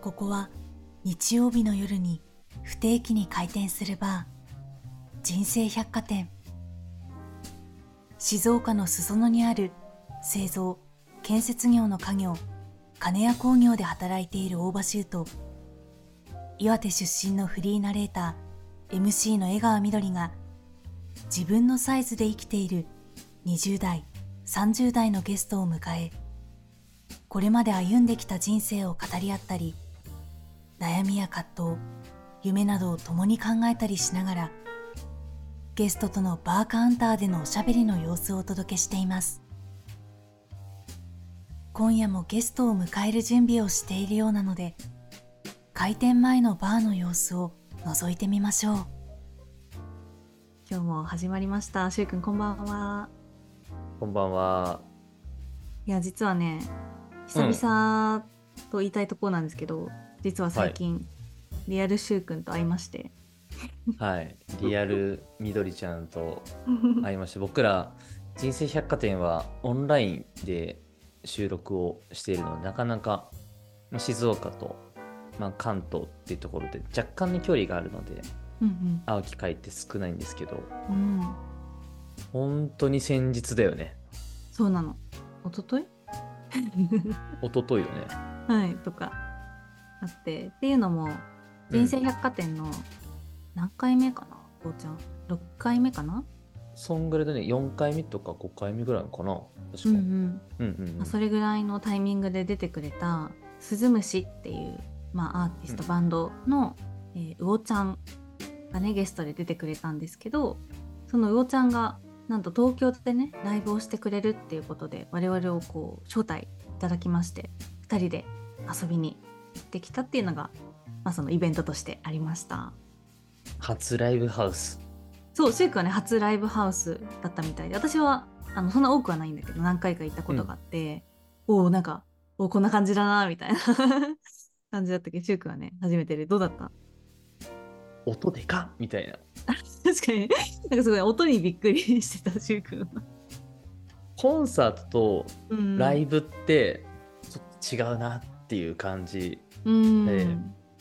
ここは日曜日の夜に不定期に開店するバー。人生百貨店。静岡の裾野にある製造建設業の家業金谷工業で働いている大場修と岩手出身のフリーナレーター MC の江川みどりが自分のサイズで生きている20代30代のゲストを迎えこれまで歩んできた人生を語り合ったり悩みや葛藤夢などを共に考えたりしながらゲストとのバーカウンターでのおしゃべりの様子をお届けしています。今夜もゲストを迎える準備をしているようなので開店前のバーの様子を覗いてみましょう。今日も始まりました。しゅうくんこんばんは。こんばんは。いや実はね久々と言いたいところなんですけど、実は最近、リアルしゅうくんと会いまして。はい。リアルみどりちゃんと会いまして僕ら人生百貨店はオンラインで収録をしているのでなかなかまあ静岡と、まあ、関東っていうところで若干の距離があるのでうん会う機会って少ないんですけどうん。うん本当に先日だよね。そうなの。一昨日一昨日よね。はいとかあってっていうのも人生百貨店の何回目かなこうちゃん？6回目かな？そんぐらいでね。4回目とか5回目ぐらいかな確か、うんうん。うんうんそれぐらいのタイミングで出てくれた「スズムシ」っていう、まあ、アーティスト、うん。バンドの、えー、魚ちゃんがねゲストで出てくれたんですけどその魚ちゃんがなんと東京でねライブをしてくれるっていうことで我々をこう招待いただきまして2人で遊びに行ってきたっていうのが、まあ、そのイベントとしてありました。初ライブハウス。そうシェイクはね初ライブハウスだったみたいで私はあのそんな多くはないんだけど何回か行ったことがあって、おおなんかおこんな感じだなみたいな 感じだったけどシェイクはね初めてでどうだった？音でか？っみたいな。確かに。なんかすごい音にびっくりしてたシェイクは。コンサートとうん。ライブってちょっと違うなっていう感じ、うん、ええ。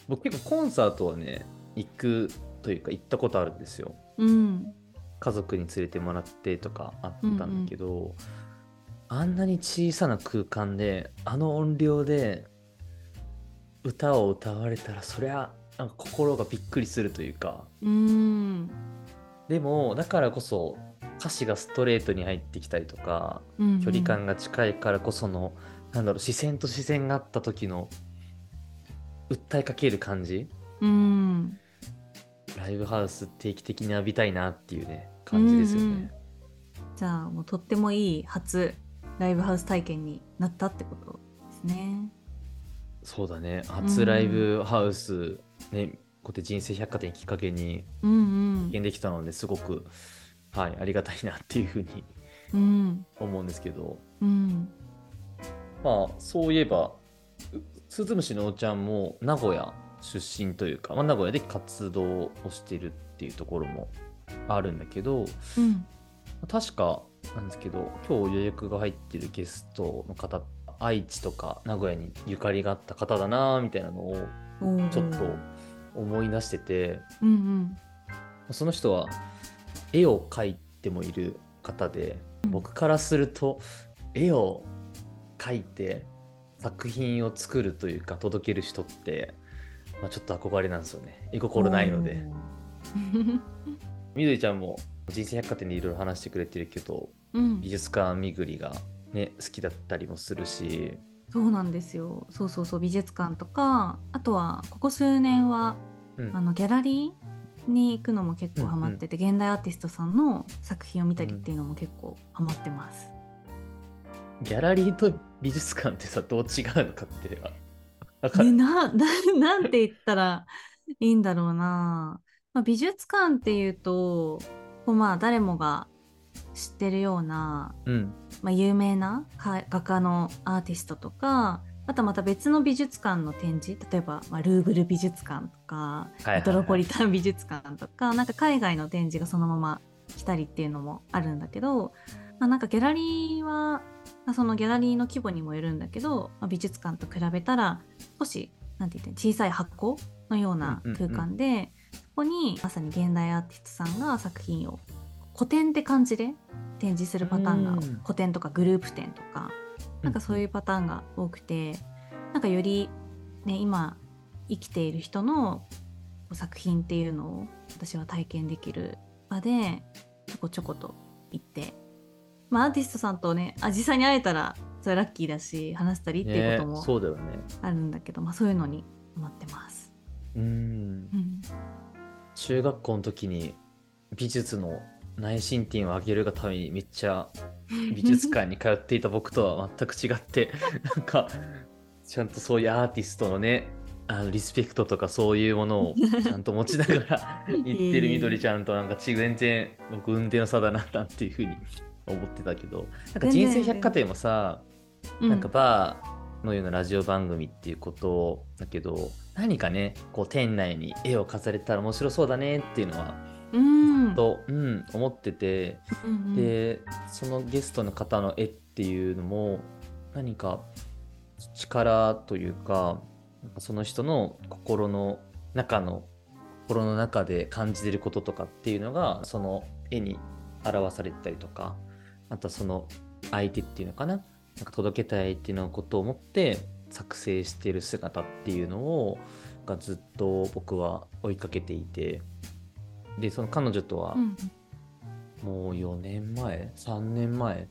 僕結構コンサートはね行くというか行ったことあるんですよ。うん。家族に連れてもらってとかあったんだけど、あんなに小さな空間であの音量で歌を歌われたらそりゃなんか心がびっくりするというか。うん。でもだからこそ歌詞がストレートに入ってきたりとかうん。距離感が近いからこその、なんだろう視線と視線があった時の訴えかける感じ？うん。ライブハウス定期的に浴びたいなっていうね感じですよね、うんうんじゃあもうとってもいい初ライブハウス体験になったってことですね。そうだね。初ライブハウスね、こうやって人生百貨店きっかけにうんうん。経験できたのですごくはいありがたいなっていうふうにうん。思うんですけど。うん。まあそういえばうスズムシのおちゃんも名古屋出身というか、まあ、名古屋で活動をしてるっていうところもあるんだけどうん。確かなんですけど今日予約が入ってるゲストの方愛知とか名古屋にゆかりがあった方だなみたいなのをちょっと思い出しててうんうん。その人は絵を描いてもいる方で僕からすると絵を描いて作品を作るというか届ける人って、まあ、ちょっと憧れなんですよね。絵心ないので。みどりちゃんも人生百貨店でいろいろ話してくれてるけどうん。美術館巡りがね好きだったりもするし。そうなんですよ。そうそうそう美術館とかあとはここ数年はうん。あのギャラリーに行くのも結構ハマってて、現代アーティストさんの作品を見たりっていうのも結構ハマってます。ギャラリーと美術館ってさどう違うのかってわかね、るな ななんて言ったらいいんだろうな、まあ、美術館っていうとこうまあ誰もが知ってるような、うん。まあ、有名なか画家のアーティストとかあとまた別の美術館の展示例えば、まあ、ルーブル美術館とか、メトロポリタン美術館とかなんか海外の展示がそのまま来たりっていうのもあるんだけど、まあ、なんかギャラリーはまあそのギャラリーの規模にもよるんだけど、まあ、美術館と比べたら少しなんて言って小さい箱のような空間で、そこにまさに現代アーティストさんが作品を古典って感じで展示するパターンが、うん。古典とかグループ展とかなんかそういうパターンが多くてなんかより、ね、今生きている人の作品っていうのを私は体験できる場でちょこちょことまあ、アーティストさんとねあ実際に会えたらそれはラッキーだし話したりっていうことねもそうだよね。あるんだけど、まあ、そういうのに思ってます。うんうん、中学校の時に美術の内申点を上げるがためにめっちゃ美術館に通っていた僕とは全く違って なんかちゃんとそういうアーティストのねあのリスペクトとかそういうものをちゃんと持ちながら 言ってるみどりちゃんとなんかち全然僕運転の差だななんていうふうに思ってたけどなんか人生百貨店もさうなんかバーのようなラジオ番組っていうことだけど何かねこう店内に絵を飾れたら面白そうだねっていうのはうん。と、うん、思っててうんうん。でそのゲストの方の絵っていうのも何か力というかなんかその人の心の中の心の中で感じてることとかっていうのがその絵に表されてたりとかあとはその相手っていうのかな？なんか届けたい相手のことを思って作成している姿っていうのをがずっと僕は追いかけていて。でその彼女とはうんもう4年前？3年前？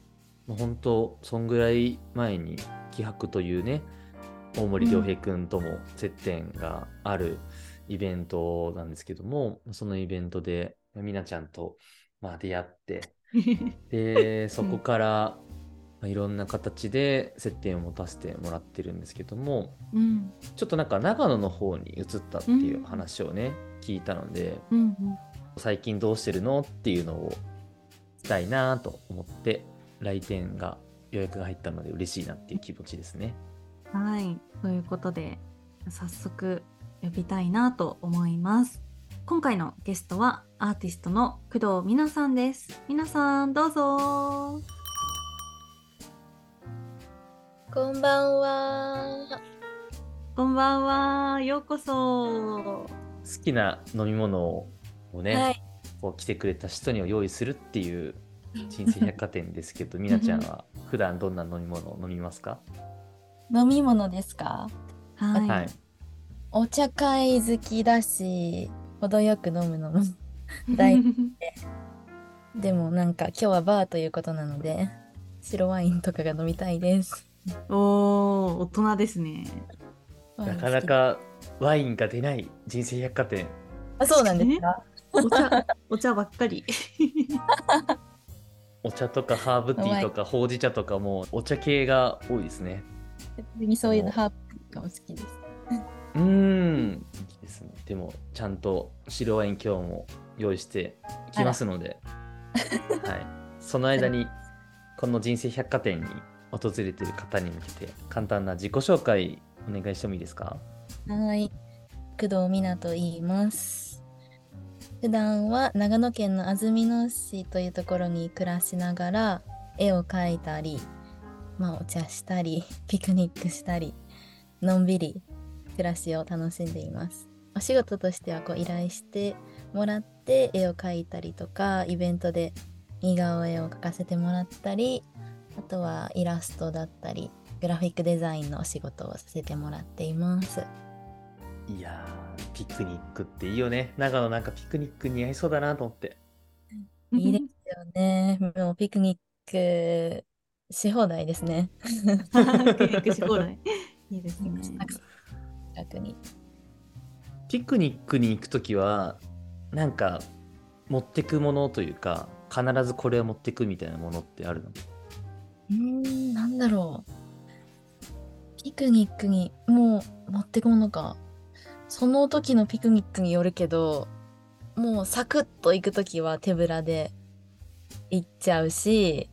もう本当そんぐらい前に気迫というね大森良平君とも接点があるイベントなんですけども、そのイベントでみなちゃんとまあ出会って でそこから、まあいろんな形で接点を持たせてもらってるんですけどもうん。ちょっとなんか長野の方に移ったっていう話をね、聞いたのでうん最近どうしてるのっていうのをしたいなと思って来店が予約が入ったので嬉しいなっていう気持ちですね。うんはい。ということで早速呼びたいなと思います今回のゲストはアーティストの工藤美奈さんです。皆さんどうぞ。こんばんは。こんばんは。ようこそ。好きな飲み物をね、はい。こう来てくれた人にを用意するっていう人生百貨店ですけどみなちゃんは 普段どんな飲み物を飲みますか？飲み物ですか？はい、はい。お茶会好きだし、程よく飲むのも。大でもなんか今日はバーということなので、白ワインとかが飲みたいです。おー大人ですねなかなかワインが出ない人生百貨店。あ、そうなんですか？お茶お茶ばっかり お茶とかハーブティーとかほうじ茶とかもお茶系が多いですね。別にそういうのハーブが好きです。うーん、でも、ちゃんと白ワイン今日も用意してきますので、はい。その間に、この人生百貨店に訪れている方に向けて、簡単な自己紹介お願いしてもいいですか？はい。工藤美奈と言います。普段は長野県の安曇野市というところに暮らしながら絵を描いたり、まあお茶したり、ピクニックしたり、のんびり暮らしを楽しんでいます。お仕事としてはこう依頼してもらって絵を描いたりとか、イベントで似顔絵を描かせてもらったり、あとはイラストだったり、グラフィックデザインのお仕事をさせてもらっています。いやー、ピクニックっていいよね。長野なんかピクニック似合いそうだなと思って。いいですよね。もうピクニックし放題ですね。ピクニックし放題いいですね 近くに。ピクニックに行くときは、なんか、持ってくものというか、必ずこれを持ってくみたいなものってあるの？うーん、なんだろう。ピクニックにもう持ってくものか。その時のピクニックによるけど、もうサクッと行く時は手ぶらで行っちゃうし、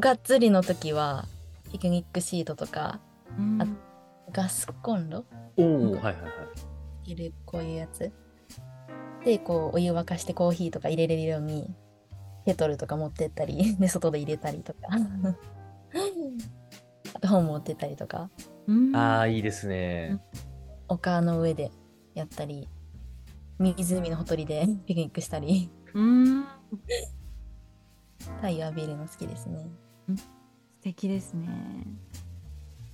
がっつりの時はピクニックシートとかうんあガスコンロ？おお、はいはいはい。いるこういうやつ。でこうお湯沸かしてコーヒーとか入れれるようにケトルとか持ってったり で外で入れたりとか。あと本持ってったりとか。うん。ああ、いいですね。丘の上でやったり、湖のほとりで ピクニックしたり、うん。太陽浴びるの好きですね。素敵ですね。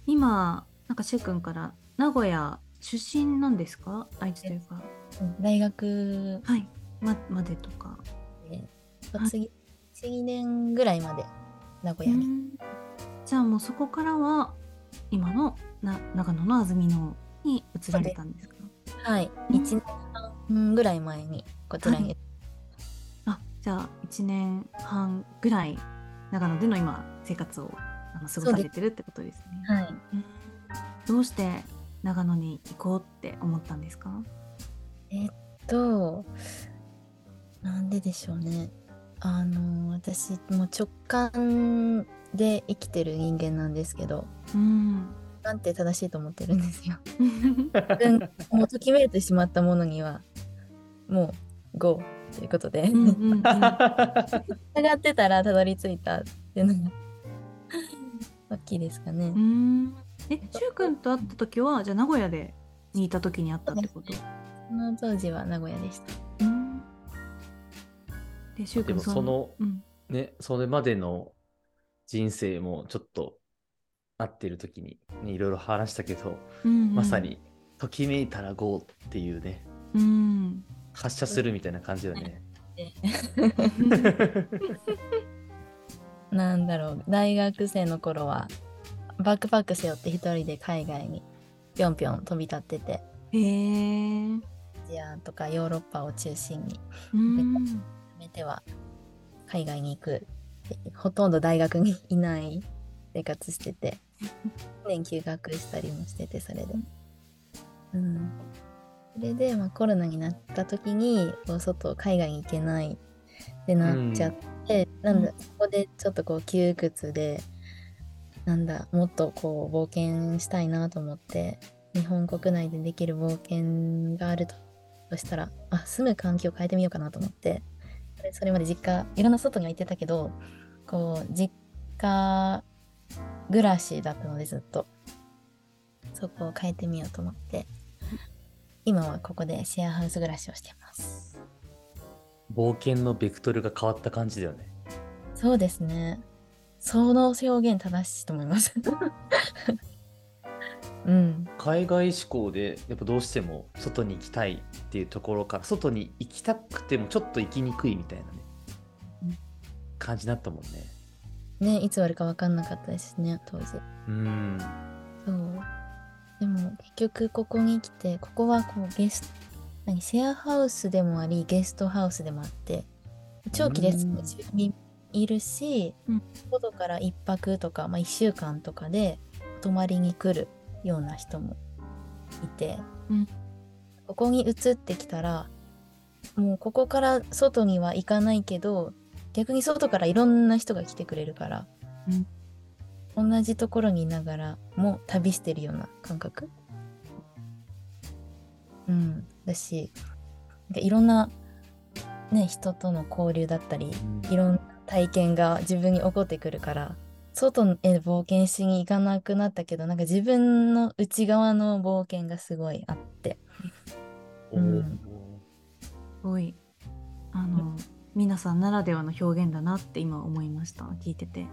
今なんかしゅうくんから名古屋出身なんですか？愛知というか。うん大学はい。ままでとか。で、次、1、2年ぐらいまで名古屋に。うん。じゃあもうそこからは今のな長野の安曇野に移られたんですか？はい、うん。1年半ぐらい前にこちらに、あじゃあ1年半ぐらい長野での今生活をあの過ごされてるってことですね。はい。うんどうして長野に行こうって思ったんですか？えっと、なんででしょうね。あの、私、もう直感で生きてる人間なんですけど、うん。なんて正しいと思ってるんですよ。うん、もうときめいてしまったものには、もう、GO ということで、うんうんうん 従ってたらたどり着いたっていうのが、大きいですかね。うんえ、しゅうくんと会った時は、じゃあ名古屋でにいた時に会ったってこと？その当時は名古屋でした。うんで、しゅうくんそのうんね、それまでの人生もちょっと会ってる時に、ね、いろいろ話したけど、うんうんまさにときめいたら GO っていうね、うん。発射するみたいな感じだね。なんだろう、大学生の頃は、バックパック背負って一人で海外にぴょんぴょん飛び立ってて、へえ。アジアとかヨーロッパを中心に、うん。やめては海外に行く。ほとんど大学にいない生活してて、年休学したりもしてて、それで。うん。それで、まあ、コロナになった時に、外、海外に行けないってなっちゃって、なんだ、そこでちょっとこう窮屈で、なんだ、もっとこう冒険したいなと思って、日本国内でできる冒険があるとそしたら、あ、住む環境を変えてみようかなと思って、でそれまで実家、いろんな外には行ってたけど、こう、実家暮らしだったのでずっと、そこを変えてみようと思って、今はここでシェアハウス暮らしをしてます。冒険のベクトルが変わった感じだよね。そうですね。その表現正しいと思います。うん。海外志向でやっぱどうしても外に行きたいっていうところから外に行きたくてもちょっと行きにくいみたいなね、うん感じになったもんね。ね、いつ終わるか分かんなかったですね、当時。うん。そう。でも結局ここに来て、ここはこうゲスト、何、シェアハウスでもあり、ゲストハウスでもあって、長期レッス住民いるし、うん。外から1泊とか、まあ、1週間とかで泊まりに来るような人もいて、うん。ここに移ってきたら、もうここから外には行かないけど、逆に外からいろんな人が来てくれるから、同じところにいながらも旅してるような感覚。うん。だしいろんなね人との交流だったりいろんな体験が自分に起こってくるから外へ冒険しに行かなくなったけどなんか自分の内側の冒険がすごいあって。うん。すごい。あの皆さんならではの表現だなって今思いました聞いてて。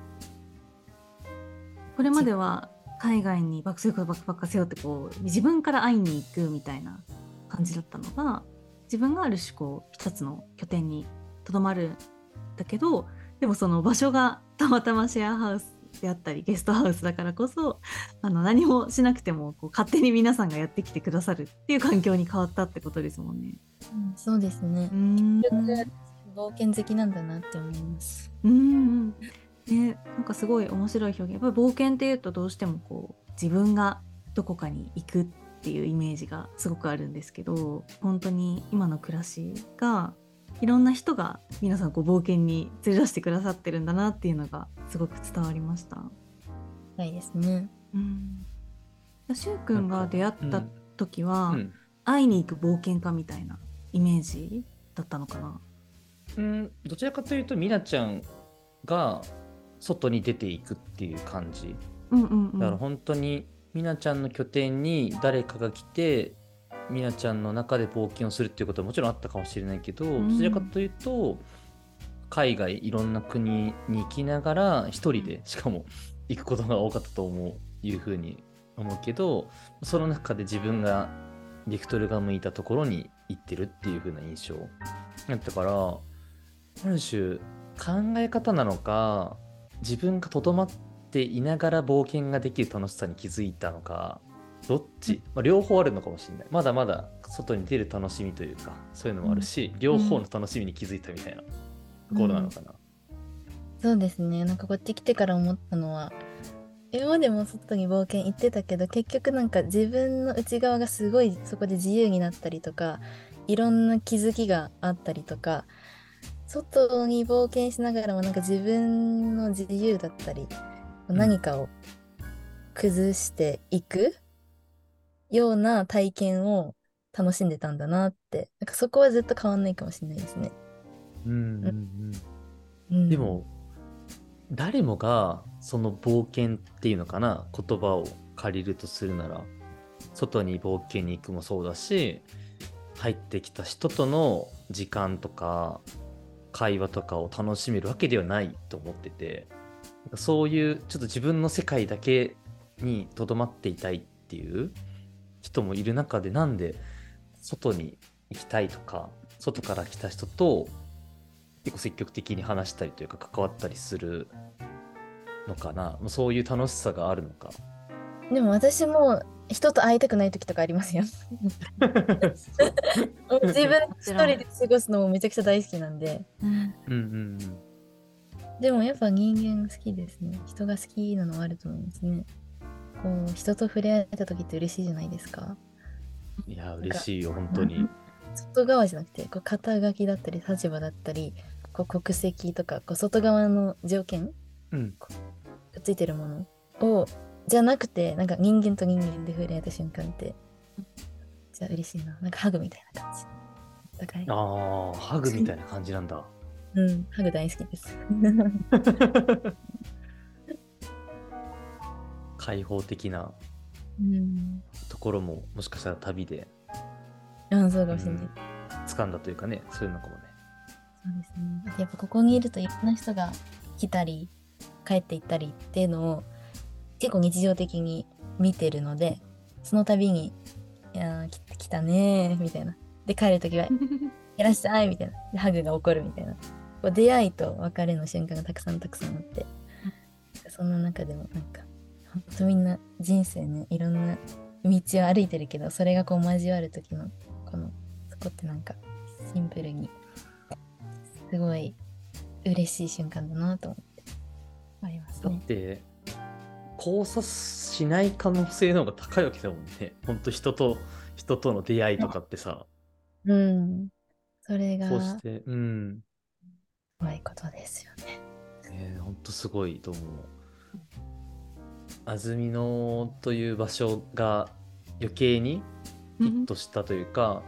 これまでは海外にバックそれこそバックパッカー背負ってこう自分から会いに行くみたいな感じだったのが自分がある種こう一つの拠点にとどまるんだけどでもその場所がたまたまシェアハウスであったりゲストハウスだからこそあの何もしなくてもこう勝手に皆さんがやってきてくださるっていう環境に変わったってことですもんね。うんそうですね。冒険好きなんだなって思います。うんね、なんかすごい面白い表現。やっぱり冒険っていうとどうしてもこう自分がどこかに行くっていうイメージがすごくあるんですけど本当に今の暮らしがいろんな人が皆さんこう冒険に連れ出してくださってるんだなっていうのがすごく伝わりました。ないですね。うん、しゅうくんが出会った時は、うん。会いに行く冒険家みたいなイメージだったのかな？うん、どちらかというとみなちゃんが外に出ていくっていう感じ。うんうんうん、だから本当にみなちゃんの拠点に誰かが来てみなちゃんの中で冒険をするっていうことはもちろんあったかもしれないけど、ん。どちらかというと海外いろんな国に行きながら一人でしかも行くことが多かったと思ういうふうに思うけどその中で自分がベクトルが向いたところに行ってるっていう風な印象。だったからある種考え方なのか自分がとどまっていながら冒険ができる楽しさに気づいたのかどっち、まあ、両方あるのかもしれない。まだまだ外に出る楽しみというかそういうのもあるし、両方の楽しみに気づいたみたいなところなのかな、そうですね。なんかこっち来てから思ったのは、今までも外に冒険行ってたけど、結局なんか自分の内側がすごいそこで自由になったりとか、いろんな気づきがあったりとか、外に冒険しながらもなんか自分の自由だったり、何かを崩していくような体験を楽しんでたんだなって、なんかそこはずっと変わんないかもしれないですね。うんうんうん。うん。でも誰もがその冒険っていうのかな？言葉を借りるとするなら。外に冒険に行くもそうだし入ってきた人との時間とか会話とかを楽しめるわけではないと思ってて。そういうちょっと自分の世界だけにとどまっていたいっていう人もいる中でなんで外に行きたいとか外から来た人と結構積極的に話したりというか関わったりするのかな？もうそういう楽しさがあるのか？でも私も人と会いたくない時とかありますよ。自分一人で過ごすのもめちゃくちゃ大好きなんで。うんうんうんでもやっぱ人間好きですね。人が好きなのはあると思うんですね。こう人と触れ合えた時って嬉しいじゃないですか。うんいや嬉しいよ本当に。外側じゃなくてこう肩書きだったり立場だったりこう国籍とかこう外側の条件うん。くっついてるものをじゃなくてなんか人間と人間で触れ合えた瞬間ってじゃあ嬉しいな。なんかハグみたいな感じ。あーハグみたいな感じなんだ。うんハグ大好きです 開放的なうん。ところももしかしたら旅であそうかもしれない、うん。掴んだというかねそういうのかもね。そうですね。あとやっぱここにいるといろんな人が来たり帰っていったりっていうのを結構日常的に見てるのでその度に「いやー来来たねー」みたいな。で帰る時は「いらっしゃい」みたいな。でハグが起こるみたいな。こう出会いと別れの瞬間がたくさんたくさんあって。その中でもなんかほんとみんな人生ねいろんな道を歩いてるけどそれがこう交わる時のこのそこってなんかシンプルにすごい嬉しい瞬間だなと思ってありますだっね。て交差しない可能性の方が高いわけだもんね本当人と人との出会いとかってさうん。それがこうしてうんうまいことですよね。えー、ほんとすごいと思う。安曇野という場所が余計にヒットしたというか、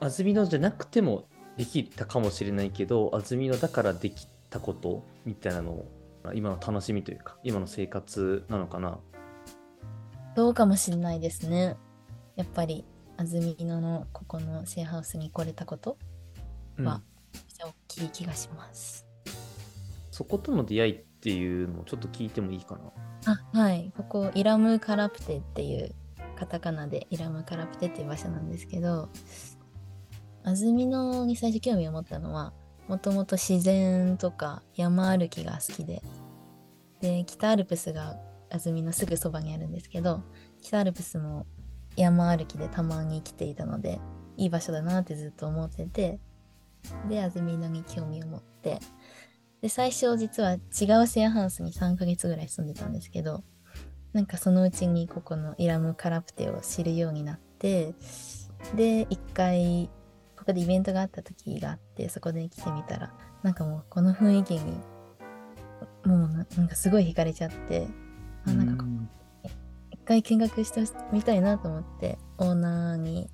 安曇野じゃなくてもできたかもしれないけど安曇野だからできたことみたいなのを今の楽しみというか今の生活なのかな。どうかもしれないですね。やっぱり安曇野のここのシェアハウスに来れたことうんはめっちゃ大きい気がします。そことの出会いっていうのをちょっと聞いてもいいかな。あはい。ここイラムカラプテっていうカタカナでイラムカラプテっていう場所なんですけど安曇野に最初興味を持ったのはもともと自然とか山歩きが好きでで北アルプスが安曇野すぐそばにあるんですけど北アルプスも山歩きでたまに来ていたのでいい場所だなってずっと思っててで安曇野に興味を持ってで最初実は違うシェアハウスに3ヶ月ぐらい住んでたんですけどなんかそのうちにここのイラムカラプテを知るようになってで一回ここでイベントがあった時があってそこで来てみたらなんかもうこの雰囲気にもうななんかすごい惹かれちゃってあなんかこ一回見学してみたいなと思ってオーナーに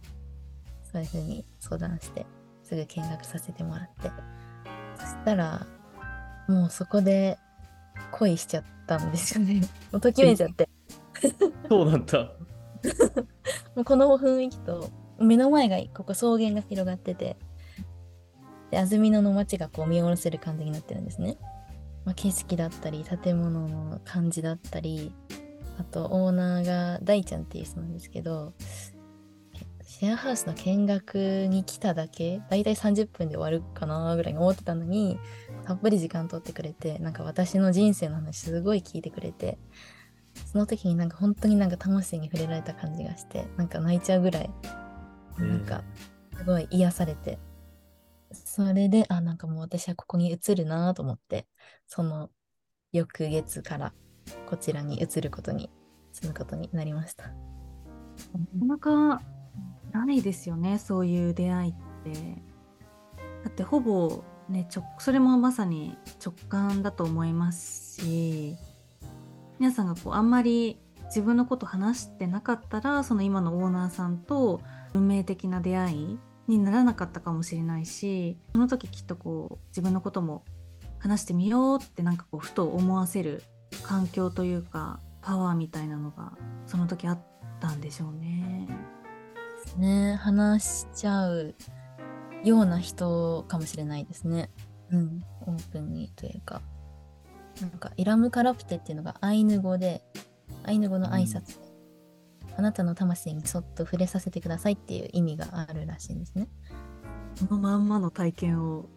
そういう風に相談してすぐ見学させてもらって。そしたらもうそこで恋しちゃったんですよね。もうときめいちゃって。そうだった。もうこの雰囲気と目の前がここ草原が広がっててで安曇野の街がこう見下ろせる感じになってるんですね、まあ、景色だったり建物の感じだったりあとオーナーが大ちゃんっていう人なんですけどシェアハウスの見学に来ただけだいたい30分で終わるかなぐらいに思ってたのにたっぷり時間取ってくれてなんか私の人生の話すごい聞いてくれてその時になんか本当になんか魂に触れられた感じがしてなんか泣いちゃうぐらいなんかすごい癒されてそれであなんかもう私はここに移るなと思ってその翌月からこちらに移ることに住むことになりました。なかなかないですよねそういう出会いって。だってほぼねちょそれもまさに直感だと思いますし皆さんがこうあんまり自分のこと話してなかったらその今のオーナーさんと運命的な出会いにならなかったかもしれないしその時きっとこう自分のことも話してみようってなんかこうふと思わせる環境というかパワーみたいなのがその時あったんでしょうね。ね話しちゃうような人かもしれないですね。うん、オープンにというか。なんか、イラムカラプテっていうのがアイヌ語で、アイヌ語の挨拶で、あなたの魂にそっと触れさせてくださいっていう意味があるらしいんですね。そのまんまの体験を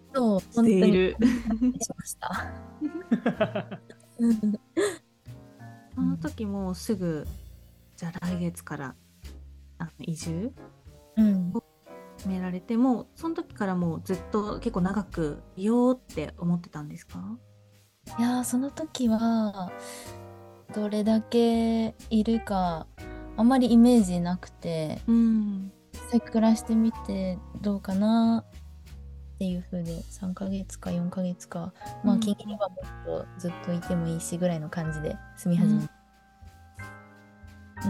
している。しました。その時もすぐじゃあ来月からあの移住？うん、決められてもうその時からもうずっと結構長くいようって思ってたんですか？いやーその時はどれだけいるかあんまりイメージなくてうん実際暮らしてみてどうかなっていう風で3ヶ月か4ヶ月かまあうん。近々はもっとずっといてもいいしぐらいの感じで住み始めた。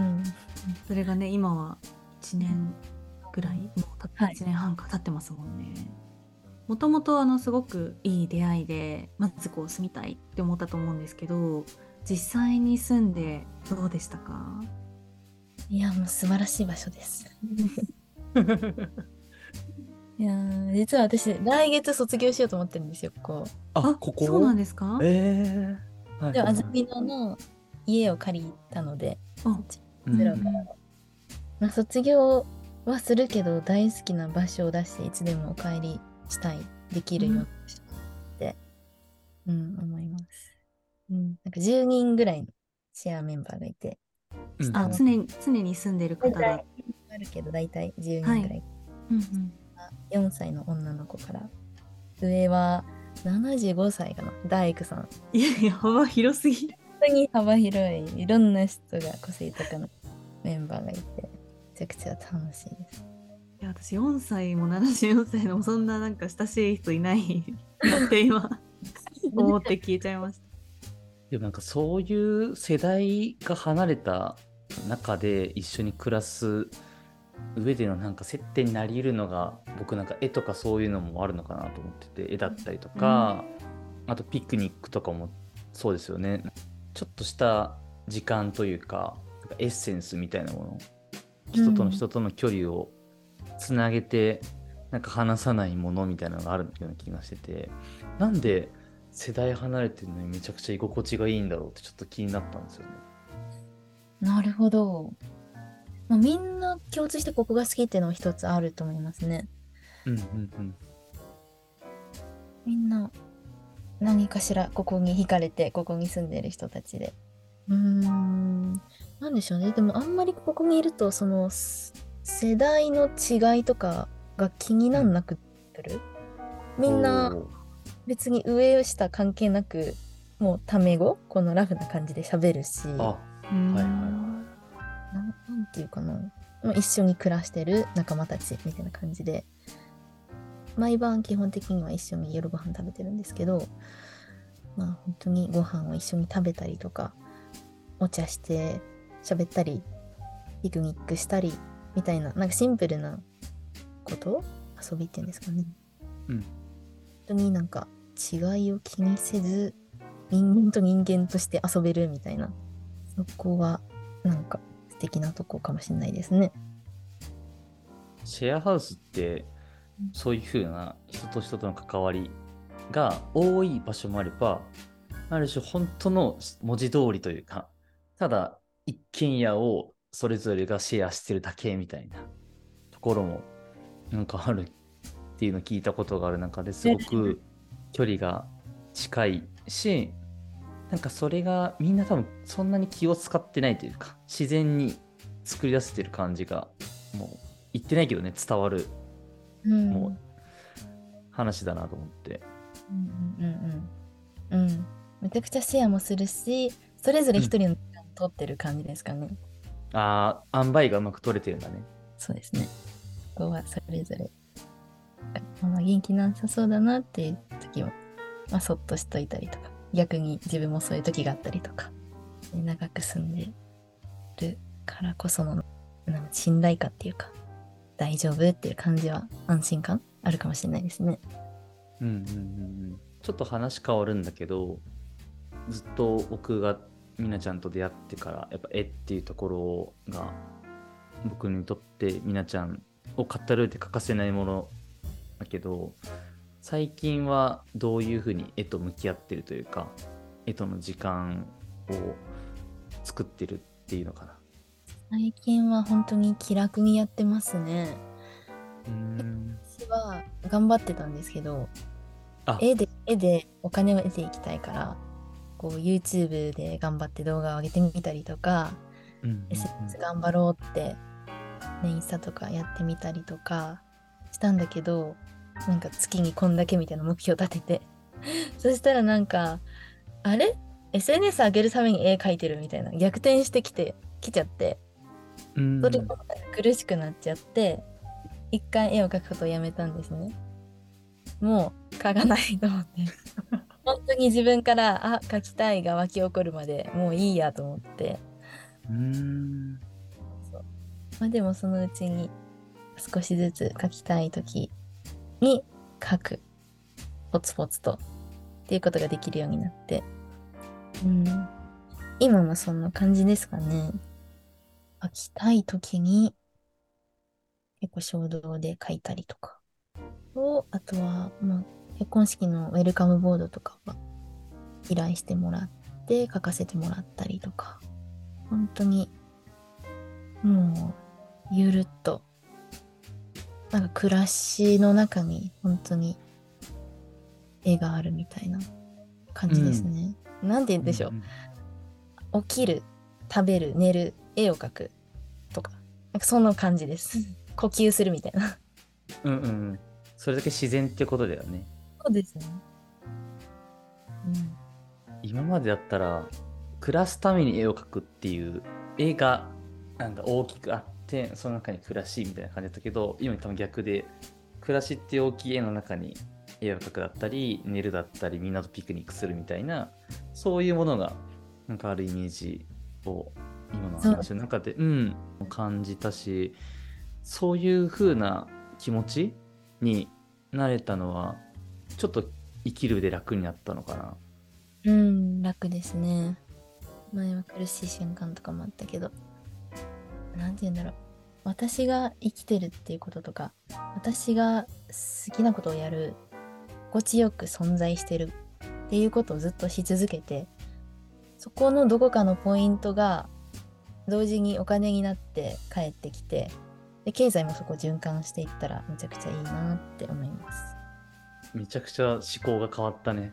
うん、それがね今は1年ぐらいもうたはい。1年半か経ってますもんね。もともとあのすごくいい出会いでまずこう住みたいって思ったと思うんですけど実際に住んでどうでしたか？いやもう素晴らしい場所です。いやー実は私来月卒業しようと思ってるんですよこう。あ、ここ？そうなんですか？ええはい。で安曇野の家を借りたのであうんゼロからまあ、卒業はするけど大好きな場所だしいつでもお帰りしたいできるようにって、うん思います、うん、なんか10人ぐらいのシェアメンバーがいてうん。あ常に常に住んでる方が、あるけど大体10人ぐらい、うんうん。4歳の女の子から。上は75歳かな。大工さん。本いやいや幅広すぎる当に幅広いいろんな人が個性豊かなメンバーがいてめちゃくちゃ楽しいです。いや私4歳も74歳のそんななんか親しい人いないなって今思って聞いちゃいました。でもなんかそういう世代が離れた中で一緒に暮らす上でのなんか接点になり得るのが僕なんか絵とかそういうのもあるのかなと思ってて絵だったりとか、あとピクニックとかもそうですよねちょっとした時間というかエッセンスみたいなもの人との人との距離をつなげてなんか離さないものみたいなのがあるような気がしててなんで世代離れてるのにめちゃくちゃ居心地がいいんだろうってちょっと気になったんですよね。なるほど。まあ、みんな共通してここが好きっていうのは一つあると思いますね。うんうんうん。みんな何かしらここに惹かれてここに住んでる人たちで。うーん。なんでしょうね。でもあんまりここにいるとそのす世代の違いとかが気になんなくなる？みんな別に上下関係なくもうタメ語？このラフな感じで喋るし。あ、はいはいはいなんなんていうかな、まあ、一緒に暮らしてる仲間たちみたいな感じで毎晩基本的には一緒に夜ご飯食べてるんですけどまあ本当にご飯を一緒に食べたりとかお茶して喋ったりピクニックしたりみたいななんかシンプルなこと？遊びっていうんですかねうん。本当になんか違いを気にせず人間と人間として遊べるみたいなそこはなんか素敵なとこかもしれないですね。シェアハウスってそういうふうな人と人との関わりが多い場所もあればある種本当の文字通りというかただ一軒家をそれぞれがシェアしてるだけみたいなところもなんかあるっていうのを聞いたことがある中ですごく距離が近いしなんかそれがみんな多分そんなに気を使ってないというか自然に作り出せてる感じがもう言ってないけどね伝わるうんもう話だなと思って。うんうんうんうん。うん。めちゃくちゃシェアもするし、それぞれ一人の時間を取ってる感じですかね。ああ、塩梅がうまく取れてるんだね。そうですね。ここはそれぞれ。ママ元気なさそうだなっていう時は、まあ、そっとしといたりとか、逆に自分もそういう時があったりとか、で長く住んでるからこそのなんか信頼感っていうか、大丈夫？っていう感じは安心感？あるかもしれないですね。うんうんうん。ちょっと話変わるんだけど、ずっと僕がみなちゃんと出会ってから、やっぱ絵っていうところが、僕にとってみなちゃんを語るって欠かせないものだけど、最近はどういうふうに絵と向き合ってるというか、絵との時間を作ってるっていうのかな。最近は本当に気楽にやってますね。うん。私は頑張ってたんですけど、あ絵で絵でお金を得ていきたいから、こう YouTube で頑張って動画を上げてみたりとか、うんうんうん SNS 頑張ろうって、ね、インスタとかやってみたりとかしたんだけど、なんか月にこんだけみたいな目標立てて、そしたらなんか、あれ ?SNS 上げるために絵描いてるみたいな逆転してきて、きちゃって、うんそれが苦しくなっちゃって、一回絵を描くことをやめたんですね。もう描かないと思って。本当に自分から、あ、描きたいが湧き起こるまでもういいやと思って。うーんまあでもそのうちに少しずつ描きたい時に描く。ポツポツと。っていうことができるようになって。うん。今もそんな感じですかね。描きたい時に結構衝動で描いたりとか。と、あとは、まあ、結婚式のウェルカムボードとかは依頼してもらって書かせてもらったりとか。本当に、もう、ゆるっと、なんか暮らしの中に本当に絵があるみたいな感じですね。なんて言うんでしょう。起きる、食べる、寝る、絵を描くなんかそんな感じです。呼吸するみたいな。うんうんうん。それだけ自然ってことだよね。そうですね。今までだったら、暮らすために絵を描くっていう、絵がなんだ大きくあって、その中に暮らしみたいな感じだったけど、今多分逆で、暮らしって大きい絵の中に絵を描くだったり、寝るだったり、みんなとピクニックするみたいな、そういうものが、なんかあるイメージを、今の話の中で、うん、感じたし、そういう風な気持ちになれたのは、ちょっと生きるで楽になったのかな。うん、楽ですね。前は苦しい瞬間とかもあったけど、なんて言うんだろう。私が生きてるっていうこととか、私が好きなことをやる、心地よく存在してるっていうことをずっとし続けて、そこのどこかのポイントが同時にお金になって帰ってきて、で経済もそこ循環していったらめちゃくちゃいいなって思います。めちゃくちゃ思考が変わったね。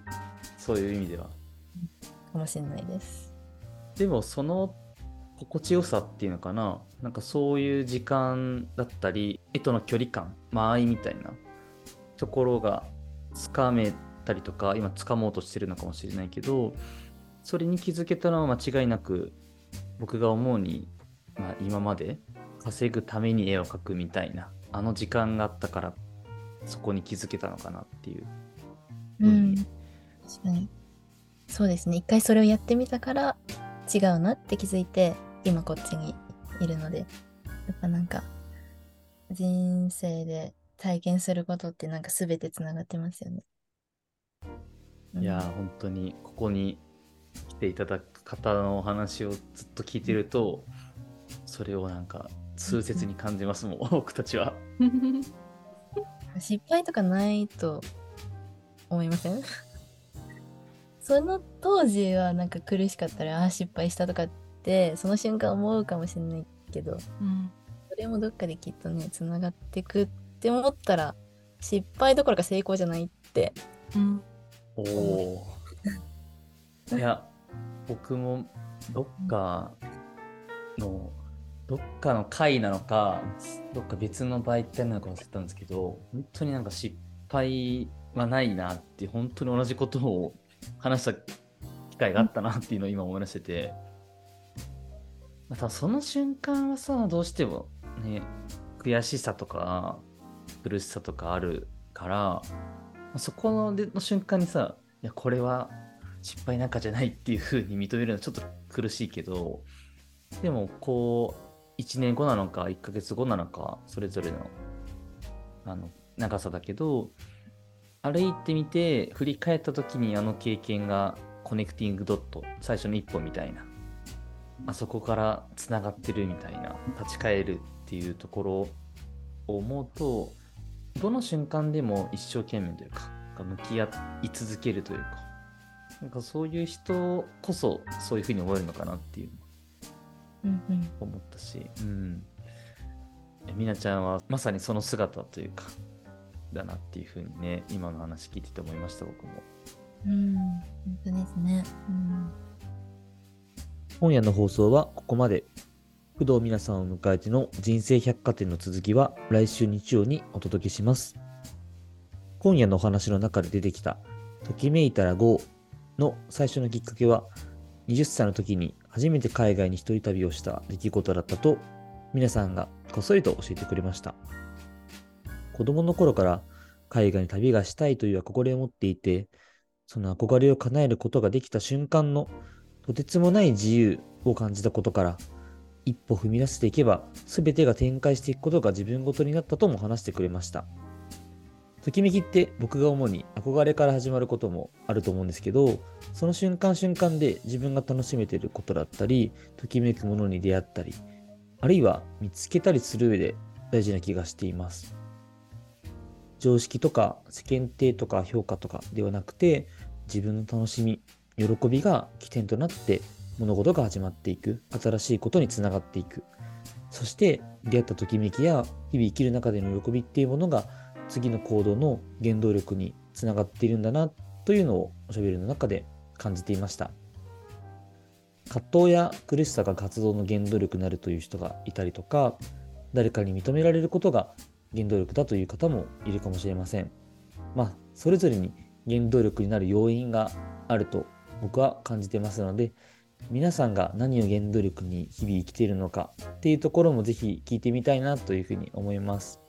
そういう意味では。かもしれないです。でもその心地よさっていうのかななんかそういう時間だったり絵との距離感間合いみたいなところがつかめたりとか今つかもうとしてるのかもしれないけどそれに気づけたのは間違いなく僕が思うに、まあ、今まで稼ぐために絵を描くみたいなあの時間があったからそこに気づけたのかなっていう。うん。確かに。そうですね。一回それをやってみたから違うなって気づいて、今こっちにいるので、やっぱなんか、人生で体験することってなんか全てつながってますよね。うんいやー本当にここに来ていただく方のお話をずっと聞いてるとそれをなんか痛切に感じますもん、僕たちは。失敗とかないと思いません？その当時はなんか苦しかったらああ失敗したとかってその瞬間思うかもしれないけどうんそれもどっかできっとねつながっていくって思ったら失敗どころか成功じゃないってうんおお。いや、僕もどっかの、どっかの回なのか、どっか別の媒体なのか忘れたんですけど、本当になんか失敗はないなって、本当に同じことを話した機会があったなっていうのを今思い出してて、またその瞬間はさ、どうしてもね、悔しさとか苦しさとかあるから、そこのでの瞬間にさ、いや、これは失敗なんかじゃないっていう風に認めるのはちょっと苦しいけど、でもこう、1年後なのか、1ヶ月後なのか、それぞれのあの長さだけど、歩いてみて、振り返った時にあの経験がコネクティングドット、最初の一歩みたいな、あそこからつながってるみたいな、立ち返るっていうところを思うと、どの瞬間でも一生懸命というか、向き合い続けるというか、なんかそういう人こそそういうふうに思えるのかなっていううんうん思ったし、うん。みなちゃんはまさにその姿というか、だなっていうふうにね、今の話聞いてて思いました、僕も。うん本当ですねうん今夜の放送はここまで。工藤皆さんを迎えての人生百貨店の続きは来週日曜にお届けします。今夜のお話の中で出てきた、ときめいたら GO の最初のきっかけは、20歳の時に初めて海外に一人旅をした出来事だったと、皆さんがこっそりと教えてくれました。子供の頃から海外に旅がしたいという憧れを持っていて、その憧れを叶えることができた瞬間のとてつもない自由を感じたことから、一歩踏み出していけば、全てが展開していくことが自分ごとになったとも話してくれました。ときめきって僕が主に憧れから始まることもあると思うんですけど、その瞬間瞬間で自分が楽しめてることだったり、ときめくものに出会ったり、あるいは見つけたりする上で大事な気がしています。常識とか世間体とか評価とかではなくて、自分の楽しみ、喜びが起点となって物事が始まっていく新しいことにつながっていくそして出会ったときめきや日々生きる中での喜びっていうものが次の行動の原動力につながっているんだなというのをおしゃべりの中で感じていました。葛藤や苦しさが活動の原動力になるという人がいたりとか誰かに認められることが原動力だという方もいるかもしれません。まあそれぞれに原動力になる要因があると僕は感じてますので皆さんが何を原動力に日々生きているのかっていうところもぜひ聞いてみたいなというふうに思います。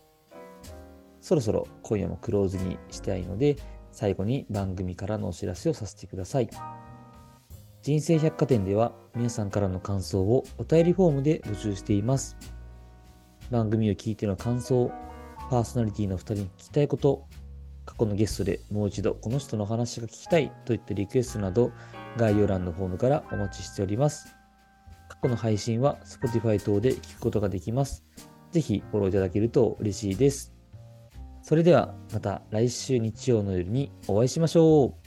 そろそろ今夜もクローズにしたいので最後に番組からのお知らせをさせてください人生百貨店では皆さんからの感想をお便りフォームで募集しています番組を聞いての感想パーソナリティの2人に聞きたいこと過去のゲストでもう一度この人の話が聞きたいといったリクエストなど概要欄のフォームからお待ちしております。過去の配信は Spotify 等で聞くことができます。ぜひフォローいただけると嬉しいです。それではまた来週日曜の夜にお会いしましょう。